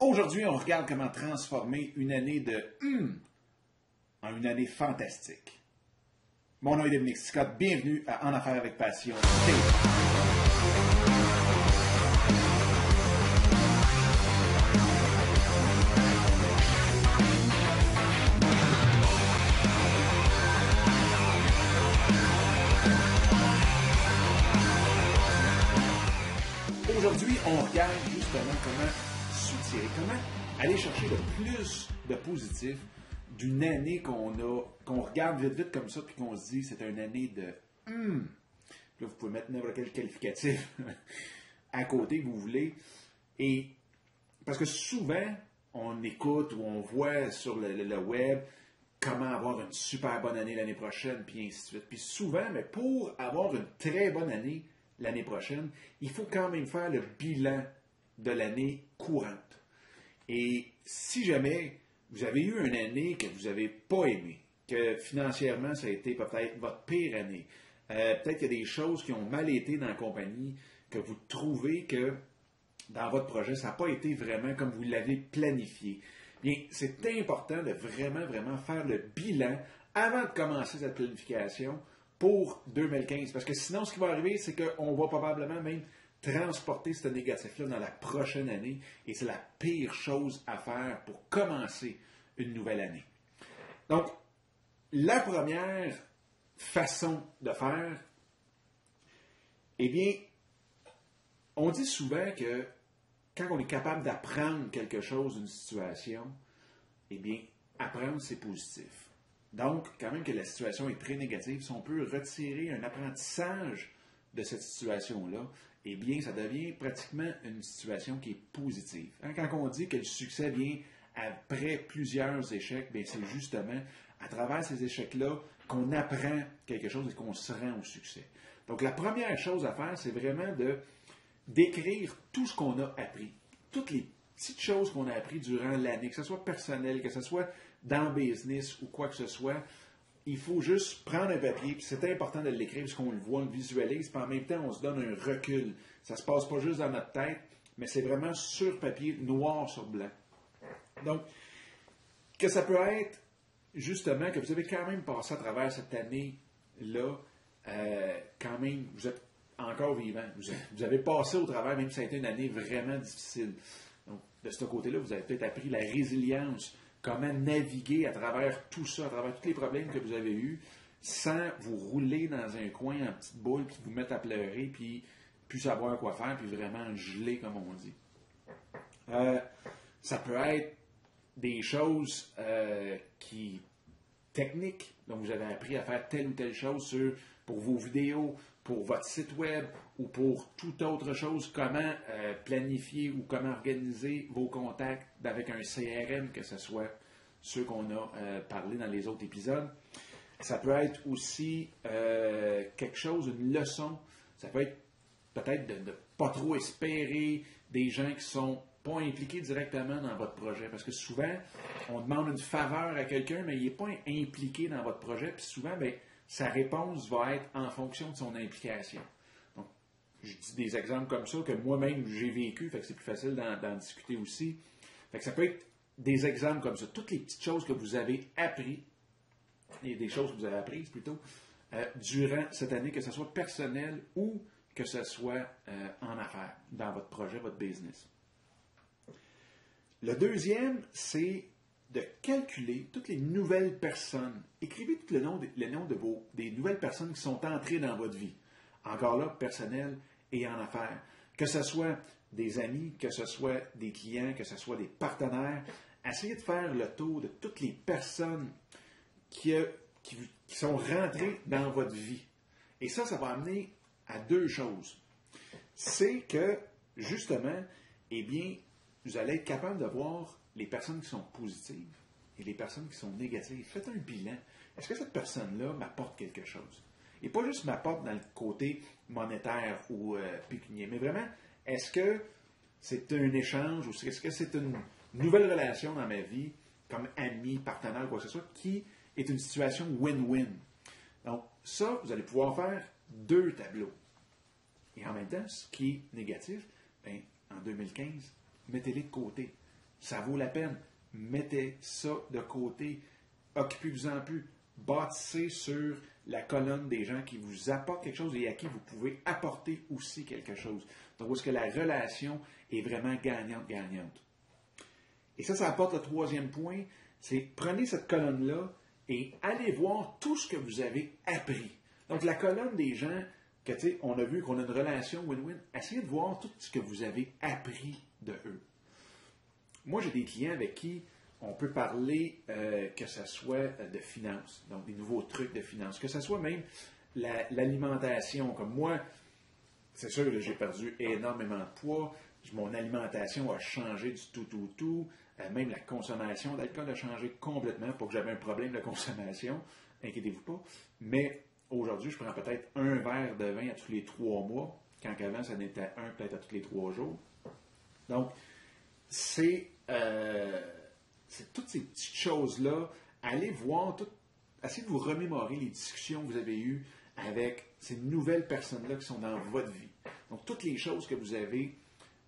Aujourd'hui, on regarde comment transformer une année de hum en une année fantastique. Mon nom est Dominique Scott. Bienvenue à En Affaires avec Passion. Aujourd'hui, on regarde justement comment soutirer, comment aller chercher le plus de positif d'une année qu'on a, qu'on regarde vite vite comme ça, puis qu'on se dit c'est une année de hum. Là, vous pouvez mettre n'importe quel qualificatif à côté que vous voulez. Et parce que souvent, on écoute ou on voit sur le, le- le web comment avoir une super bonne année l'année prochaine, puis ainsi de suite. Puis souvent, mais pour avoir une très bonne année l'année prochaine, il faut quand même faire le bilan de l'année courante. Et si jamais vous avez eu une année que vous n'avez pas aimée, que financièrement ça a été peut-être votre pire année, euh, peut-être qu'il y a des choses qui ont mal été dans la compagnie, que vous trouvez que dans votre projet, ça n'a pas été vraiment comme vous l'avez planifié. Bien, c'est important de vraiment, vraiment faire le bilan avant de commencer cette planification pour 2015. Parce que sinon, ce qui va arriver, c'est qu'on va probablement même transporter ce négatif-là dans la prochaine année. Et c'est la pire chose à faire pour commencer une nouvelle année. Donc, la première façon de faire, eh bien, on dit souvent que quand on est capable d'apprendre quelque chose d'une situation, eh bien, apprendre, c'est positif. Donc, quand même que la situation est très négative, si on peut retirer un apprentissage de cette situation-là, eh bien, ça devient pratiquement une situation qui est positive. Hein, Quand on dit que le succès vient après plusieurs échecs, bien, c'est justement à travers ces échecs-là qu'on apprend quelque chose et qu'on se rend au succès. Donc, la première chose à faire, c'est vraiment de d'écrire tout ce qu'on a appris, toutes les petites choses qu'on a appris durant l'année, que ce soit personnel, que ce soit dans le business ou quoi que ce soit. Il faut juste prendre un papier, puis c'est important de l'écrire parce qu'on le voit, on le visualise, puis en même temps, on se donne un recul. Ça se passe pas juste dans notre tête, mais c'est vraiment sur papier, noir sur blanc. Donc, que ça peut être justement que vous avez quand même passé à travers cette année-là, euh, quand même, vous êtes encore vivant. Vous vous avez passé au travers, même si ça a été une année vraiment difficile. Donc, de ce côté-là, vous avez peut-être appris la résilience, comment naviguer à travers tout ça, à travers tous les problèmes que vous avez eus, sans vous rouler dans un coin en petite boule, puis vous mettre à pleurer, puis plus savoir quoi faire, puis vraiment geler, comme on dit. Euh, ça peut être des choses euh, qui techniques. Donc, vous avez appris à faire telle ou telle chose pour vos vidéos, pour votre site web ou pour toute autre chose, comment euh, planifier ou comment organiser vos contacts avec un CRM, que ce soit ceux qu'on a euh, parlé dans les autres épisodes. Ça peut être aussi euh, quelque chose, une leçon. Ça peut être peut-être de ne pas trop espérer des gens qui sont pas impliqués directement dans votre projet. Parce que souvent, on demande une faveur à quelqu'un, mais il n'est pas impliqué dans votre projet. Puis souvent, ben, sa réponse va être en fonction de son implication. Je dis des exemples comme ça que moi-même j'ai vécu, que c'est plus facile d'en, discuter aussi. Fait que ça peut être des exemples comme ça. Toutes les petites choses que vous avez appris, et des choses que vous avez apprises plutôt, euh, durant cette année, que ce soit personnel ou que ce soit euh, en affaires, dans votre projet, votre business. Le deuxième, c'est de calculer toutes les nouvelles personnes. Écrivez tout le nom, de, de vos, des nouvelles personnes qui sont entrées dans votre vie. Encore là, personnel et en affaires. Que ce soit des amis, que ce soit des clients, que ce soit des partenaires. Essayez de faire le tour de toutes les personnes qui, euh, qui sont rentrées dans votre vie. Et ça, ça va amener à deux choses. C'est que, justement, eh bien, vous allez être capable de voir les personnes qui sont positives et les personnes qui sont négatives. Faites un bilan. Est-ce que cette personne-là m'apporte quelque chose? Et pas juste m'apporte dans le côté monétaire ou euh, pécunier, mais vraiment, est-ce que c'est un échange ou est-ce que c'est une nouvelle relation dans ma vie, comme ami, partenaire, quoi que ce soit, qui est une situation win-win? Donc, ça, vous allez pouvoir faire deux tableaux. Et en même temps, ce qui est négatif, ben, en 2015, mettez-les de côté. Ça vaut la peine. Mettez ça de côté. Occupez-vous-en plus. Bâtissez sur la colonne des gens qui vous apportent quelque chose et à qui vous pouvez apporter aussi quelque chose. Donc, est-ce que la relation est vraiment gagnante-gagnante? Et ça, ça apporte le troisième point, c'est prenez cette colonne-là et allez voir tout ce que vous avez appris. Donc, la colonne des gens, que, on a vu qu'on a une relation win-win, essayez de voir tout ce que vous avez appris de eux. Moi, j'ai des clients avec qui on peut parler euh, que ce soit euh, de finances, donc des nouveaux trucs de finances, que ce soit même l'alimentation. comme moi, c'est sûr que j'ai perdu énormément de poids, mon alimentation a changé du tout, tout, tout, euh, même la consommation d'alcool a changé complètement, pour que j'avais un problème de consommation, inquiétez-vous pas. Mais aujourd'hui, je prends peut-être un verre de vin à tous les trois mois, quand avant, ça n'était un peut-être à tous les trois jours. Donc, c'est toutes ces petites choses-là. Allez voir, essayez de vous remémorer les discussions que vous avez eues avec ces nouvelles personnes-là qui sont dans votre vie. Donc, toutes les choses que vous avez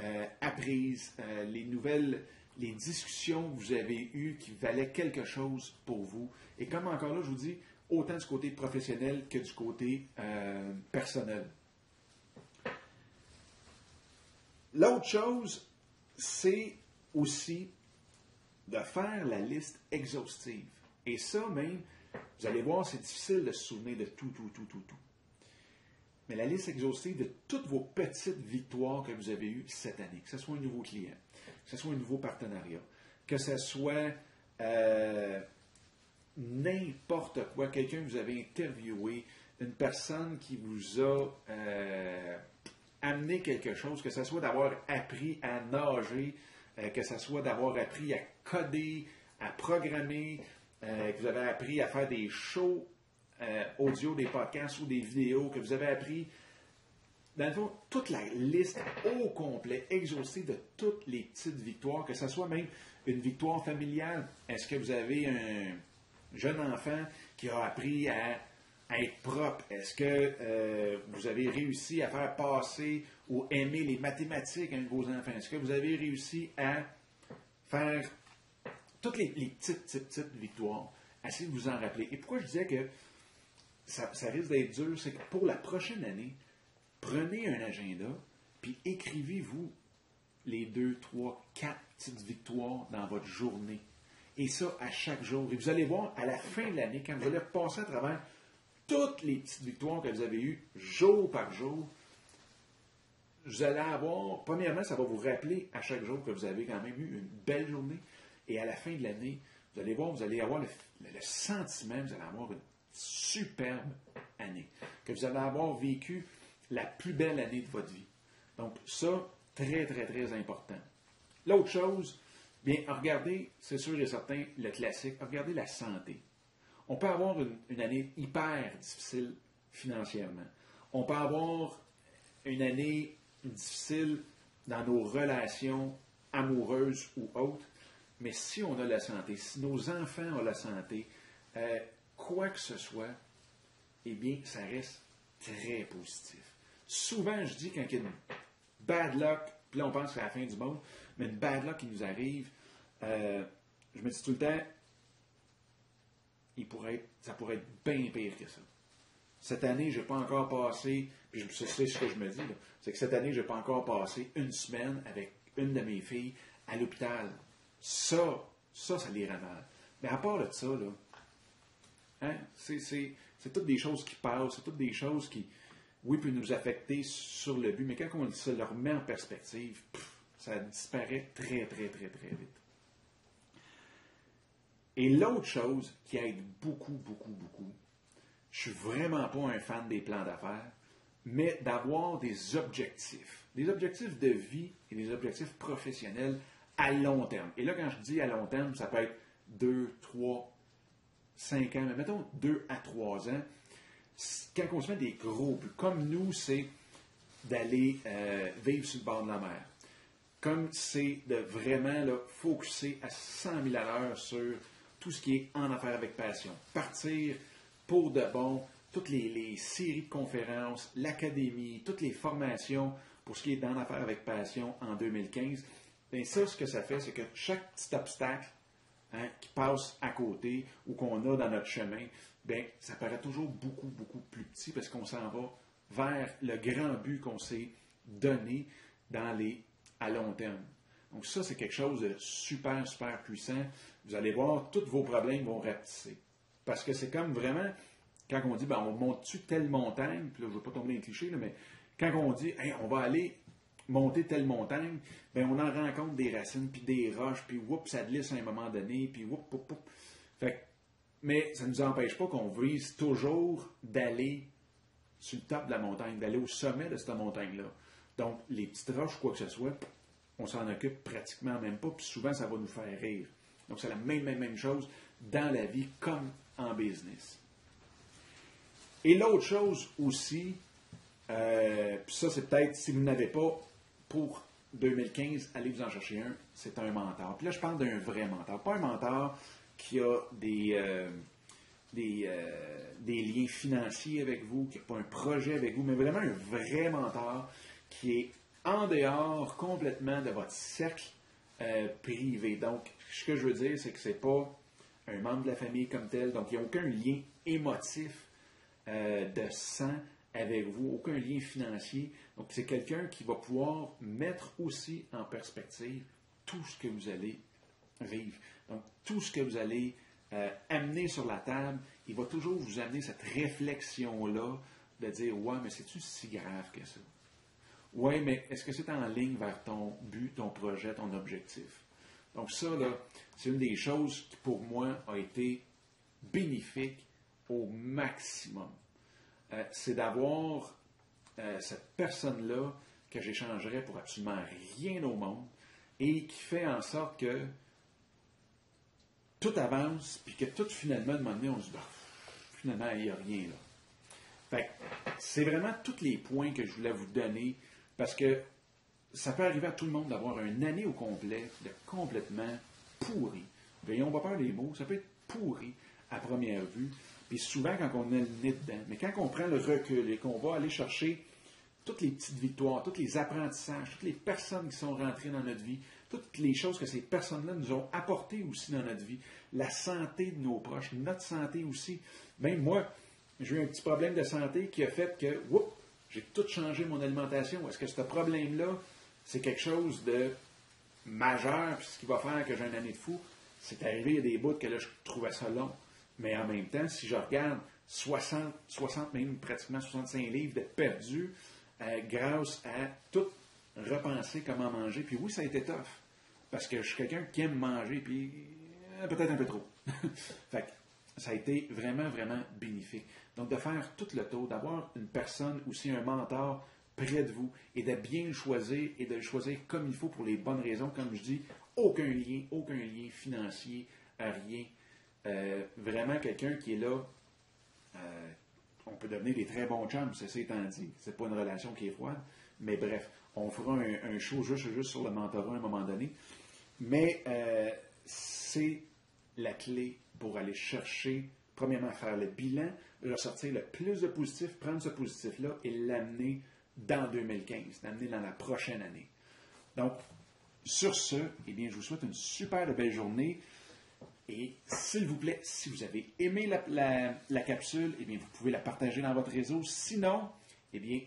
euh, apprises, euh, les nouvelles, les discussions que vous avez eues qui valaient quelque chose pour vous. Et comme encore là, je vous dis, autant du côté professionnel que du côté euh, personnel. L'autre chose, c'est aussi de faire la liste exhaustive. Et ça, même, vous allez voir, c'est difficile de se souvenir de tout, tout, tout, tout, tout. Mais la liste exhaustive de toutes vos petites victoires que vous avez eues cette année, que ce soit un nouveau client, que ce soit un nouveau partenariat, que ce soit euh, n'importe quoi, quelqu'un que vous avez interviewé, une personne qui vous a euh, amené quelque chose, que ce soit d'avoir appris à nager, euh, que ce soit d'avoir appris à coder, à programmer, euh, que vous avez appris à faire des shows euh, audio, des podcasts ou des vidéos, que vous avez appris, dans le fond, toute la liste au complet, exhaustive de toutes les petites victoires, que ce soit même une victoire familiale. Est-ce que vous avez un jeune enfant qui a appris à, être propre? Est-ce que vous avez réussi à faire passer ou aimer les mathématiques à vos enfants? Est-ce que vous avez réussi à faire toutes les, petites, petites, petites victoires? Essayez de vous en rappeler. Et pourquoi je disais que ça, risque d'être dur, c'est que pour la prochaine année, prenez un agenda, puis écrivez-vous les deux, trois, quatre petites victoires dans votre journée. Et ça à chaque jour. Et vous allez voir, à la fin de l'année, quand vous allez repasser à travers toutes les petites victoires que vous avez eues jour par jour, vous allez avoir, premièrement, ça va vous rappeler à chaque jour que vous avez quand même eu une belle journée. Et à la fin de l'année, vous allez voir, vous allez avoir le, sentiment, vous allez avoir une superbe année. Que vous allez avoir vécu la plus belle année de votre vie. Donc, ça, très, très, très important. L'autre chose, bien, regardez, c'est sûr et certain, le classique, regardez la santé. On peut avoir une, année hyper difficile financièrement. On peut avoir une année difficile dans nos relations amoureuses ou autres, mais si on a la santé, si nos enfants ont la santé, euh, quoi que ce soit, eh bien, ça reste très positif. Souvent, je dis quand il y a une bad luck, puis là on pense que c'est la fin du monde, mais une bad luck qui nous arrive, euh, je me dis tout le temps, il pourrait ça pourrait être bien pire que ça. Cette année, je n'ai pas encore passé, puis je sais ce que je me dis, c'est que cette année, je n'ai pas encore passé une semaine avec une de mes filles à l'hôpital. Ça, ça, ça les mal. Mais à part de ça, là, hein, c'est, toutes des choses qui passent, c'est toutes des choses qui, oui, peuvent nous affecter sur le but, mais quand on se le remet en perspective, ça disparaît très, très, très, très vite. Et l'autre chose qui aide beaucoup, beaucoup, beaucoup, je suis vraiment pas un fan des plans d'affaires, mais d'avoir des objectifs, des objectifs de vie et des objectifs professionnels à long terme. Et là, quand je dis à long terme, ça peut être 2, 3, 5 ans, mais mettons 2 à 3 ans. Quand on se met des gros buts, comme nous, c'est d'aller euh, vivre sur le bord de la mer. Comme c'est de vraiment là, à 100 000 à l'heure sur tout ce qui est en affaires avec passion. Partir pour de bon, toutes les, séries de conférences, l'académie, toutes les formations pour ce qui est dans l'affaire avec passion en 2015. bien ça, ce que ça fait, c'est que chaque petit obstacle hein, qui passe à côté ou qu'on a dans notre chemin, bien, ça paraît toujours beaucoup, beaucoup plus petit parce qu'on s'en va vers le grand but qu'on s'est donné dans les, à long terme. Donc ça, c'est quelque chose de super, super puissant. Vous allez voir, tous vos problèmes vont rapetisser. Parce que c'est comme vraiment, quand on dit, ben, on monte-tu telle montagne, puis là, je ne veux pas tomber dans les clichés, mais quand on dit, on va aller monter telle montagne, ben, on en rencontre des racines, puis des roches, puis whoop, ça glisse à un moment donné, puis whoop, whoop, whoop. Fait, mais ça ne nous empêche pas qu'on vise toujours d'aller sur le top de la montagne, d'aller au sommet de cette montagne-là. Donc, les petites roches, quoi que ce soit, on s'en occupe pratiquement même pas, puis souvent, ça va nous faire rire. Donc, c'est la même, même, même chose dans la vie comme en business. Et l'autre chose aussi, euh, puis ça, c'est peut-être, si vous n'avez pas pour 2015, allez vous en chercher un, c'est un mentor. Puis là, je parle d'un vrai mentor, pas un mentor qui a des, euh, euh, des, liens financiers avec vous, qui n'a pas un projet avec vous, mais vraiment un vrai mentor qui est en dehors complètement de votre cercle privé. Donc, ce que je veux dire, c'est que c'est pas un membre de la famille comme tel. Donc, il n'y a aucun lien émotif euh, de sang avec vous, aucun lien financier. Donc, c'est quelqu'un qui va pouvoir mettre aussi en perspective tout ce que vous allez vivre. Donc, tout ce que vous allez euh, amener sur la table, il va toujours vous amener cette réflexion-là de dire Ouais, mais c'est-tu si grave que ça? Oui, mais est-ce que c'est en ligne vers ton but, ton projet, ton objectif? Donc ça, là, c'est une des choses qui, pour moi, a été bénéfique au maximum. Euh, c'est d'avoir euh, cette personne-là que j'échangerais pour absolument rien au monde et qui fait en sorte que tout avance, puis que tout finalement, de moment on se dit, bah, finalement, il n'y a rien là. Fait c'est vraiment tous les points que je voulais vous donner parce que ça peut arriver à tout le monde d'avoir une année au complet de complètement pourri. N'ayons pas peur des mots, ça peut être pourri à première vue. Puis souvent, quand on est le nez dedans, mais quand on prend le recul et qu'on va aller chercher toutes les petites victoires, tous les apprentissages, toutes les personnes qui sont rentrées dans notre vie, toutes les choses que ces personnes-là nous ont apportées aussi dans notre vie, la santé de nos proches, notre santé aussi. Même moi, j'ai eu un petit problème de santé qui a fait que, j'ai tout changé mon alimentation. Est-ce que ce problème-là, c'est quelque chose de majeur, puis ce qui va faire que j'ai une année de fou? C'est arrivé, il y a des bouts que là, je trouvais ça long. Mais en même temps, si je regarde 60, 60 même pratiquement 65 livres de perdus, euh, grâce à tout repenser comment manger. Puis oui, ça a été tough. Parce que je suis quelqu'un qui aime manger, puis euh, peut-être un peu trop. fait ça a été vraiment, vraiment bénéfique. Donc, de faire tout le tour, d'avoir une personne, aussi un mentor près de vous, et de bien le choisir, et de le choisir comme il faut pour les bonnes raisons. Comme je dis, aucun lien, aucun lien financier, rien. Euh, vraiment quelqu'un qui est là, euh, on peut devenir des très bons chums, c'est étant dit. C'est pas une relation qui est froide. Mais bref, on fera un, show juste, juste sur le mentorat à un moment donné. Mais euh, c'est la clé pour aller chercher, premièrement, faire le bilan, ressortir le plus de positif, prendre ce positif-là et l'amener dans 2015, l'amener dans la prochaine année. Donc, sur ce, eh bien, je vous souhaite une super belle journée. Et s'il vous plaît, si vous avez aimé la, capsule, eh bien, vous pouvez la partager dans votre réseau. Sinon, eh bien,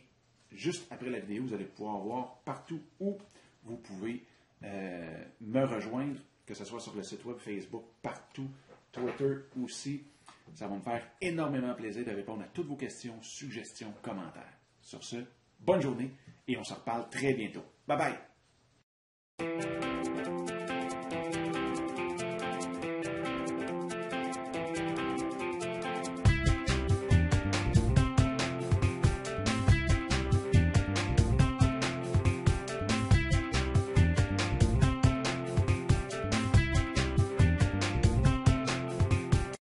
juste après la vidéo, vous allez pouvoir voir partout où vous pouvez euh, me rejoindre, que ce soit sur le site web, Facebook, partout, Twitter aussi. Ça va me faire énormément plaisir de répondre à toutes vos questions, suggestions, commentaires. Sur ce, bonne journée et on se reparle très bientôt. Bye bye!